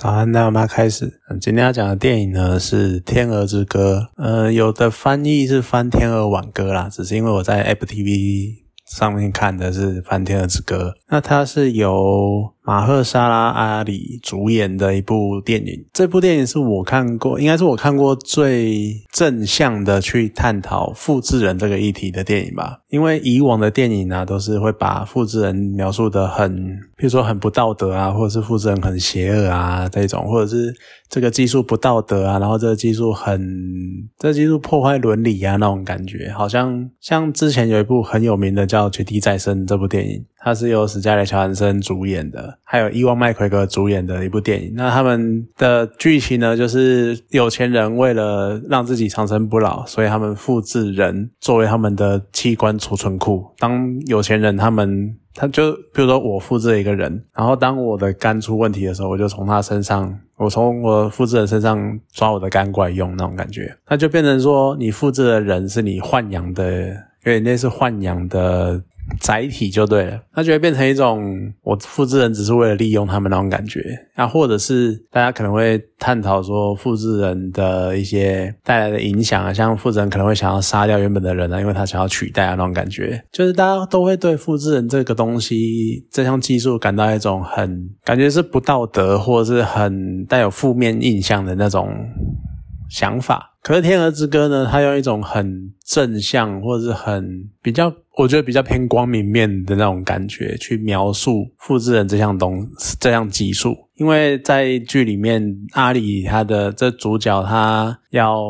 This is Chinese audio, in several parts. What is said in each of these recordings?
早安，大家开始。今天要讲的电影呢是《天鹅之歌》。呃，有的翻译是翻《天鹅挽歌》啦，只是因为我在 Apple TV 上面看的是翻《天鹅之歌》。那它是由马赫沙拉阿里主演的一部电影。这部电影是我看过，应该是我看过最正向的去探讨复制人这个议题的电影吧。因为以往的电影呢，都是会把复制人描述的很，比如说很不道德啊，或者是复制人很邪恶啊这种，或者是这个技术不道德啊，然后这个技术很，这技术破坏伦理啊那种感觉，好像像之前有一部很有名的叫《绝地再生》这部电影。它是由史嘉蕾·乔安森主演的，还有伊万·麦奎格主演的一部电影。那他们的剧情呢，就是有钱人为了让自己长生不老，所以他们复制人作为他们的器官储存库。当有钱人他们，他就比如说我复制了一个人，然后当我的肝出问题的时候，我就从他身上，我从我复制人身上抓我的肝过来用那种感觉，那就变成说你复制的人是你豢养的，有点类似豢养的。载体就对了，那就会变成一种我复制人只是为了利用他们那种感觉，啊，或者是大家可能会探讨说复制人的一些带来的影响啊，像复制人可能会想要杀掉原本的人啊，因为他想要取代啊那种感觉，就是大家都会对复制人这个东西这项技术感到一种很感觉是不道德或者是很带有负面印象的那种想法。可是《天鹅之歌》呢，它用一种很正向或者是很比较。我觉得比较偏光明面的那种感觉去描述复制人这项东这项技术，因为在剧里面，阿里他的这主角他要，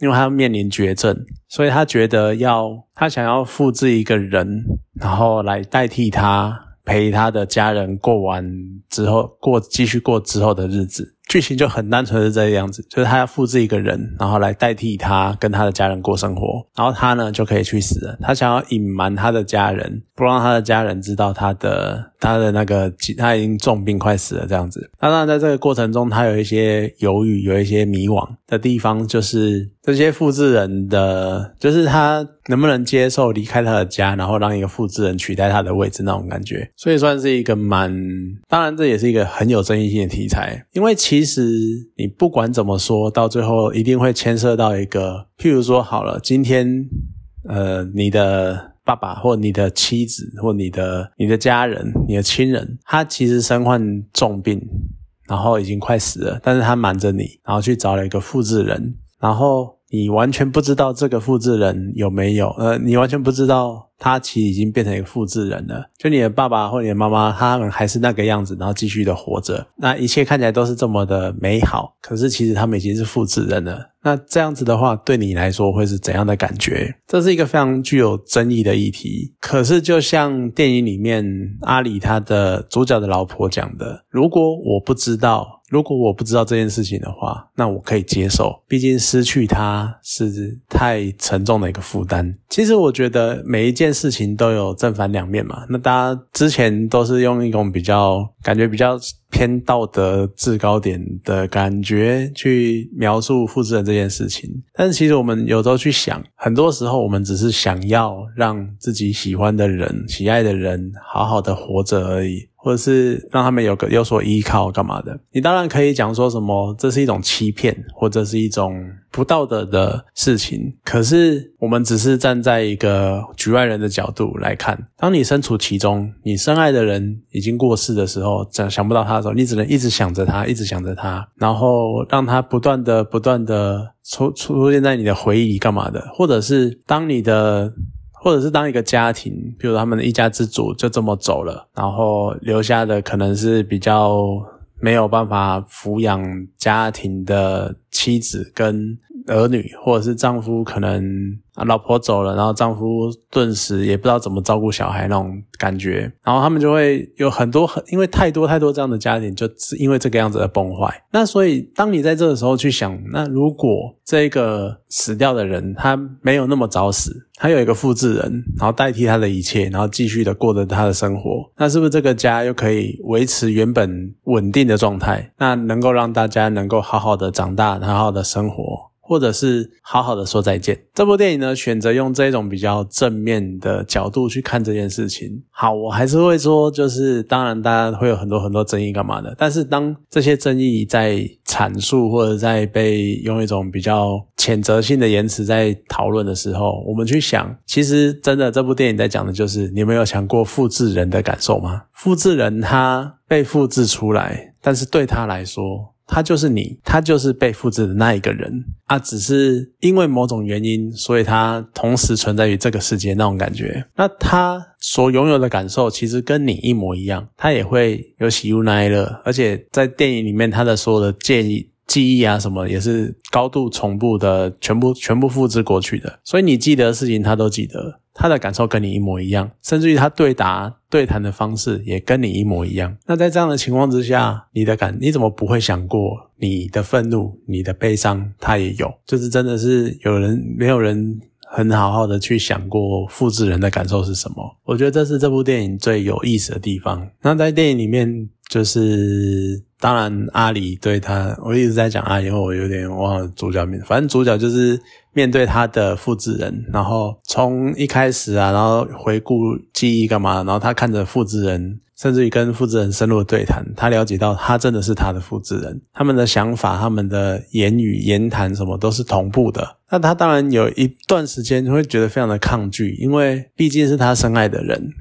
因为他面临绝症，所以他觉得要他想要复制一个人，然后来代替他陪他的家人过完之后过继续过之后的日子。剧情就很单纯是这个样子，就是他要复制一个人，然后来代替他跟他的家人过生活，然后他呢就可以去死了。他想要隐瞒他的家人，不让他的家人知道他的他的那个他已经重病快死了这样子。那当然在这个过程中，他有一些犹豫，有一些迷惘的地方，就是这些复制人的，就是他能不能接受离开他的家，然后让一个复制人取代他的位置那种感觉。所以算是一个蛮，当然这也是一个很有争议性的题材，因为其。实你不管怎么说，到最后一定会牵涉到一个，譬如说好了，今天呃，你的爸爸或你的妻子或你的你的家人、你的亲人，他其实身患重病，然后已经快死了，但是他瞒着你，然后去找了一个复制人，然后你完全不知道这个复制人有没有，呃，你完全不知道。他其实已经变成一个复制人了，就你的爸爸或你的妈妈，他们还是那个样子，然后继续的活着，那一切看起来都是这么的美好。可是其实他们已经是复制人了。那这样子的话，对你来说会是怎样的感觉？这是一个非常具有争议的议题。可是就像电影里面阿里他的主角的老婆讲的，如果我不知道，如果我不知道这件事情的话，那我可以接受。毕竟失去他是太沉重的一个负担。其实我觉得每一件。事情都有正反两面嘛，那大家之前都是用一种比较感觉比较偏道德制高点的感觉去描述复制人这件事情，但是其实我们有时候去想，很多时候我们只是想要让自己喜欢的人、喜爱的人好好的活着而已。或者是让他们有个有所依靠，干嘛的？你当然可以讲说什么，这是一种欺骗，或者是一种不道德的事情。可是我们只是站在一个局外人的角度来看，当你身处其中，你深爱的人已经过世的时候，想想不到他的时候，你只能一直想着他，一直想着他，然后让他不断的、不断的出出现在你的回忆里，干嘛的？或者是当你的。或者是当一个家庭，比如他们的一家之主就这么走了，然后留下的可能是比较没有办法抚养家庭的妻子跟儿女，或者是丈夫可能。啊，老婆走了，然后丈夫顿时也不知道怎么照顾小孩那种感觉，然后他们就会有很多很，因为太多太多这样的家庭，就是因为这个样子而崩坏。那所以，当你在这个时候去想，那如果这个死掉的人他没有那么早死，他有一个复制人，然后代替他的一切，然后继续的过着他的生活，那是不是这个家又可以维持原本稳定的状态？那能够让大家能够好好的长大，好好的生活？或者是好好的说再见。这部电影呢，选择用这种比较正面的角度去看这件事情。好，我还是会说，就是当然大家会有很多很多争议干嘛的，但是当这些争议在阐述或者在被用一种比较谴责性的言辞在讨论的时候，我们去想，其实真的这部电影在讲的就是，你们有想过复制人的感受吗？复制人他被复制出来，但是对他来说。他就是你，他就是被复制的那一个人啊，只是因为某种原因，所以他同时存在于这个世界那种感觉。那他所拥有的感受其实跟你一模一样，他也会有喜怒哀乐，而且在电影里面他的所有的建议。记忆啊什么也是高度重复的，全部全部复制过去的，所以你记得的事情他都记得。他的感受跟你一模一样，甚至于他对答对谈的方式也跟你一模一样。那在这样的情况之下，你的感你怎么不会想过你的愤怒、你的悲伤，他也有？就是真的是有人没有人很好好的去想过复制人的感受是什么？我觉得这是这部电影最有意思的地方。那在电影里面，就是当然阿里对他，我一直在讲阿里，因为我有点忘了主角名，反正主角就是。面对他的复制人，然后从一开始啊，然后回顾记忆干嘛？然后他看着复制人，甚至于跟复制人深入对谈，他了解到他真的是他的复制人，他们的想法、他们的言语、言谈什么都是同步的。那他当然有一段时间会觉得非常的抗拒，因为毕竟是他深爱的人。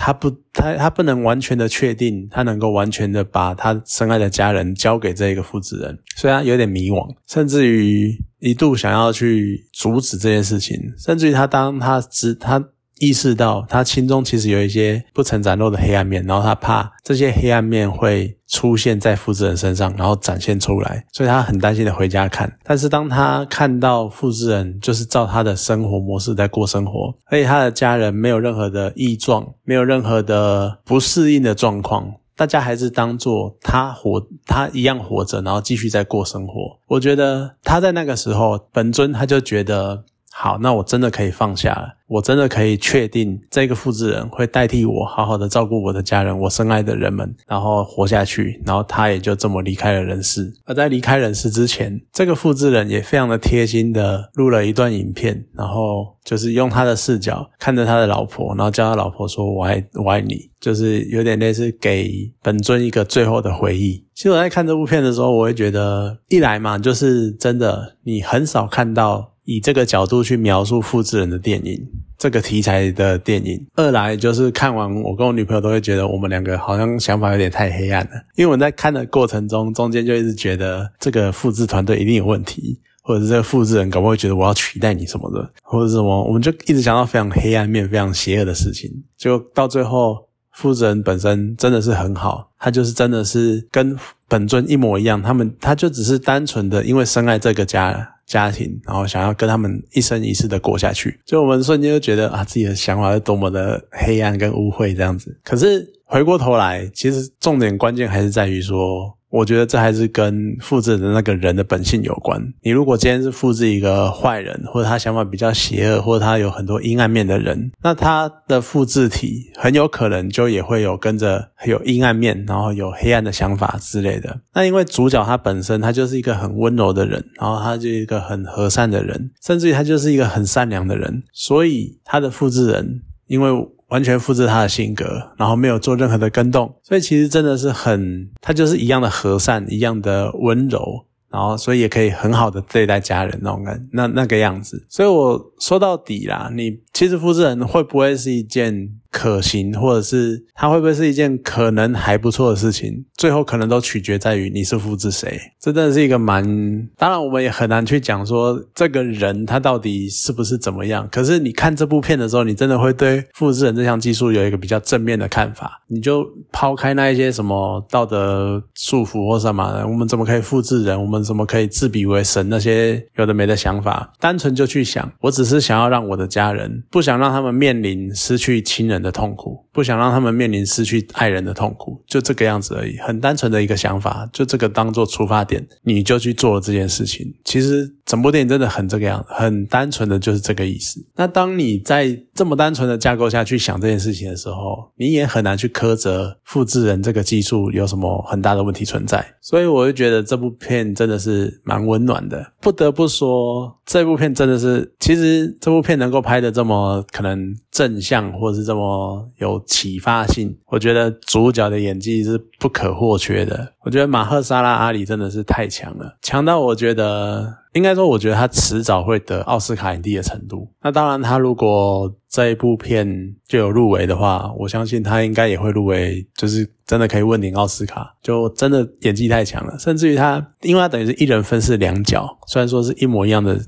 他不，他他不能完全的确定，他能够完全的把他深爱的家人交给这一个负责人，虽然有点迷惘，甚至于一度想要去阻止这件事情，甚至于他当他知他。意识到他心中其实有一些不曾展露的黑暗面，然后他怕这些黑暗面会出现在复制人身上，然后展现出来，所以他很担心的回家看。但是当他看到复制人就是照他的生活模式在过生活，而且他的家人没有任何的异状，没有任何的不适应的状况，大家还是当做他活，他一样活着，然后继续在过生活。我觉得他在那个时候，本尊他就觉得。好，那我真的可以放下了，我真的可以确定这个复制人会代替我，好好的照顾我的家人，我深爱的人们，然后活下去，然后他也就这么离开了人世。而在离开人世之前，这个复制人也非常的贴心的录了一段影片，然后就是用他的视角看着他的老婆，然后叫他老婆说“我爱我爱你”，就是有点类似给本尊一个最后的回忆。其实我在看这部片的时候，我会觉得一来嘛，就是真的你很少看到。以这个角度去描述复制人的电影，这个题材的电影。二来就是看完，我跟我女朋友都会觉得我们两个好像想法有点太黑暗了。因为我们在看的过程中，中间就一直觉得这个复制团队一定有问题，或者是这个复制人搞不好觉得我要取代你什么的，或者什么，我们就一直想到非常黑暗面、非常邪恶的事情。就到最后，复制人本身真的是很好，他就是真的是跟本尊一模一样，他们他就只是单纯的因为深爱这个家。家庭，然后想要跟他们一生一世的过下去，就我们瞬间就觉得啊，自己的想法是多么的黑暗跟污秽这样子。可是回过头来，其实重点关键还是在于说。我觉得这还是跟复制的那个人的本性有关。你如果今天是复制一个坏人，或者他想法比较邪恶，或者他有很多阴暗面的人，那他的复制体很有可能就也会有跟着有阴暗面，然后有黑暗的想法之类的。那因为主角他本身他就是一个很温柔的人，然后他就一个很和善的人，甚至于他就是一个很善良的人，所以他的复制人因为。完全复制他的性格，然后没有做任何的跟动，所以其实真的是很，他就是一样的和善，一样的温柔，然后所以也可以很好的对待家人那种感，那那个样子。所以我说到底啦，你其实复制人会不会是一件？可行，或者是它会不会是一件可能还不错的事情？最后可能都取决在于你是复制谁。这真的是一个蛮……当然，我们也很难去讲说这个人他到底是不是怎么样。可是你看这部片的时候，你真的会对复制人这项技术有一个比较正面的看法。你就抛开那一些什么道德束缚或什么，我们怎么可以复制人？我们怎么可以自比为神？那些有的没的想法，单纯就去想，我只是想要让我的家人，不想让他们面临失去亲人。人的痛苦，不想让他们面临失去爱人的痛苦，就这个样子而已，很单纯的一个想法，就这个当做出发点，你就去做了这件事情。其实整部电影真的很这个样子，很单纯的就是这个意思。那当你在这么单纯的架构下去想这件事情的时候，你也很难去苛责复制人这个技术有什么很大的问题存在。所以我就觉得这部片真的是蛮温暖的，不得不说。这部片真的是，其实这部片能够拍的这么可能正向，或者是这么哦有启发性，我觉得主角的演技是不可或缺的。我觉得马赫沙拉阿里真的是太强了，强到我觉得，应该说，我觉得他迟早会得奥斯卡影帝的程度。那当然，他如果这一部片就有入围的话，我相信他应该也会入围，就是真的可以问鼎奥斯卡。就真的演技太强了，甚至于他，因为他等于是一人分饰两角，虽然说是一模一样的。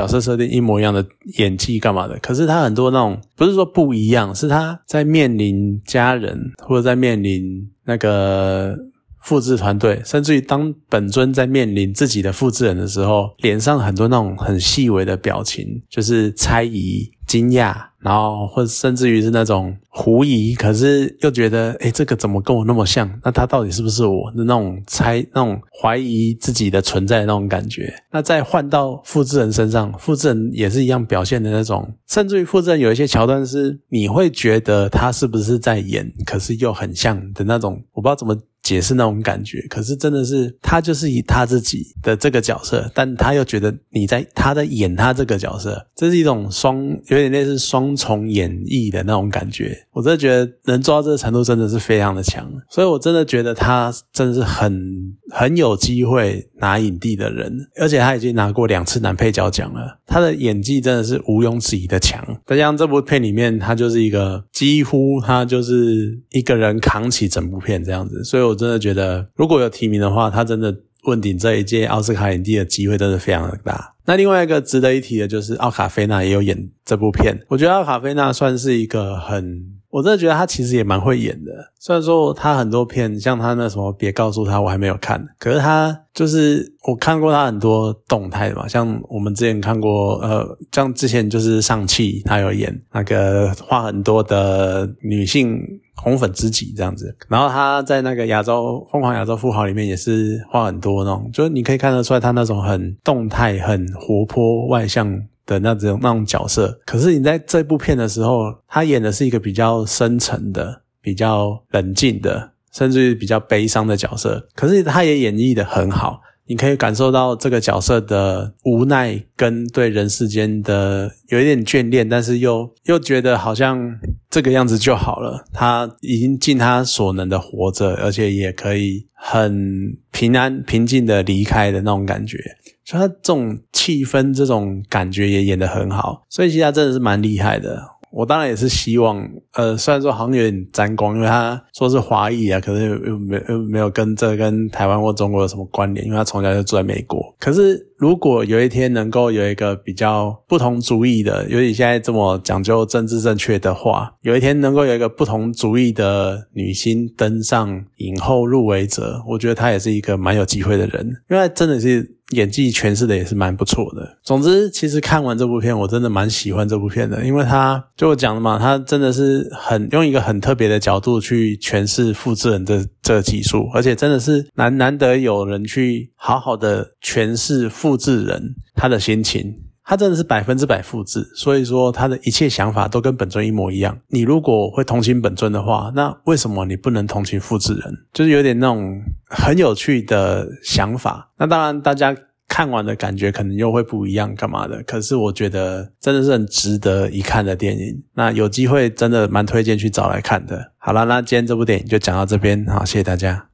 角色设定一模一样的演技干嘛的？可是他很多那种不是说不一样，是他在面临家人或者在面临那个复制团队，甚至于当本尊在面临自己的复制人的时候，脸上很多那种很细微的表情，就是猜疑。惊讶，然后或甚至于是那种狐疑，可是又觉得，哎，这个怎么跟我那么像？那他到底是不是我的那种猜、那种怀疑自己的存在的那种感觉？那再换到复制人身上，复制人也是一样表现的那种，甚至于复制人有一些桥段是你会觉得他是不是在演，可是又很像的那种，我不知道怎么。解释那种感觉，可是真的是他就是以他自己的这个角色，但他又觉得你在他在演他这个角色，这是一种双有点类似双重演绎的那种感觉。我真的觉得能做到这个程度，真的是非常的强。所以我真的觉得他真的是很很有机会拿影帝的人，而且他已经拿过两次男配角奖了。他的演技真的是毋庸置疑的强。再加上这部片里面，他就是一个几乎他就是一个人扛起整部片这样子，所以我。真的觉得，如果有提名的话，他真的问鼎这一届奥斯卡影帝的机会真的非常的大。那另外一个值得一提的就是奥卡菲娜也有演这部片，我觉得奥卡菲娜算是一个很。我真的觉得他其实也蛮会演的，虽然说他很多片，像他那什么别告诉他我还没有看，可是他就是我看过他很多动态的嘛，像我们之前看过，呃，像之前就是上汽他有演那个画很多的女性红粉知己这样子，然后他在那个亚洲疯狂亚洲富豪里面也是画很多那种，就是你可以看得出来他那种很动态、很活泼、外向。的那种那种角色，可是你在这部片的时候，他演的是一个比较深沉的、比较冷静的，甚至于比较悲伤的角色。可是他也演绎的很好，你可以感受到这个角色的无奈跟对人世间的有一点眷恋，但是又又觉得好像这个样子就好了。他已经尽他所能的活着，而且也可以很平安平静的离开的那种感觉。所以他这种气氛、这种感觉也演得很好，所以其实他真的是蛮厉害的。我当然也是希望，呃，虽然说好像有点沾光，因为他说是华裔啊，可是又又没又没有跟这跟台湾或中国有什么关联，因为他从小就住在美国。可是如果有一天能够有一个比较不同主义的，尤其现在这么讲究政治正确的话，有一天能够有一个不同主义的女星登上影后入围者，我觉得她也是一个蛮有机会的人，因为真的是。演技诠释的也是蛮不错的。总之，其实看完这部片，我真的蛮喜欢这部片的，因为他就我讲的嘛，他真的是很用一个很特别的角度去诠释复制人的这个技术，而且真的是难难得有人去好好的诠释复制人他的心情。他真的是百分之百复制，所以说他的一切想法都跟本尊一模一样。你如果会同情本尊的话，那为什么你不能同情复制人？就是有点那种很有趣的想法。那当然，大家看完的感觉可能又会不一样，干嘛的？可是我觉得真的是很值得一看的电影。那有机会真的蛮推荐去找来看的。好了，那今天这部电影就讲到这边，好，谢谢大家。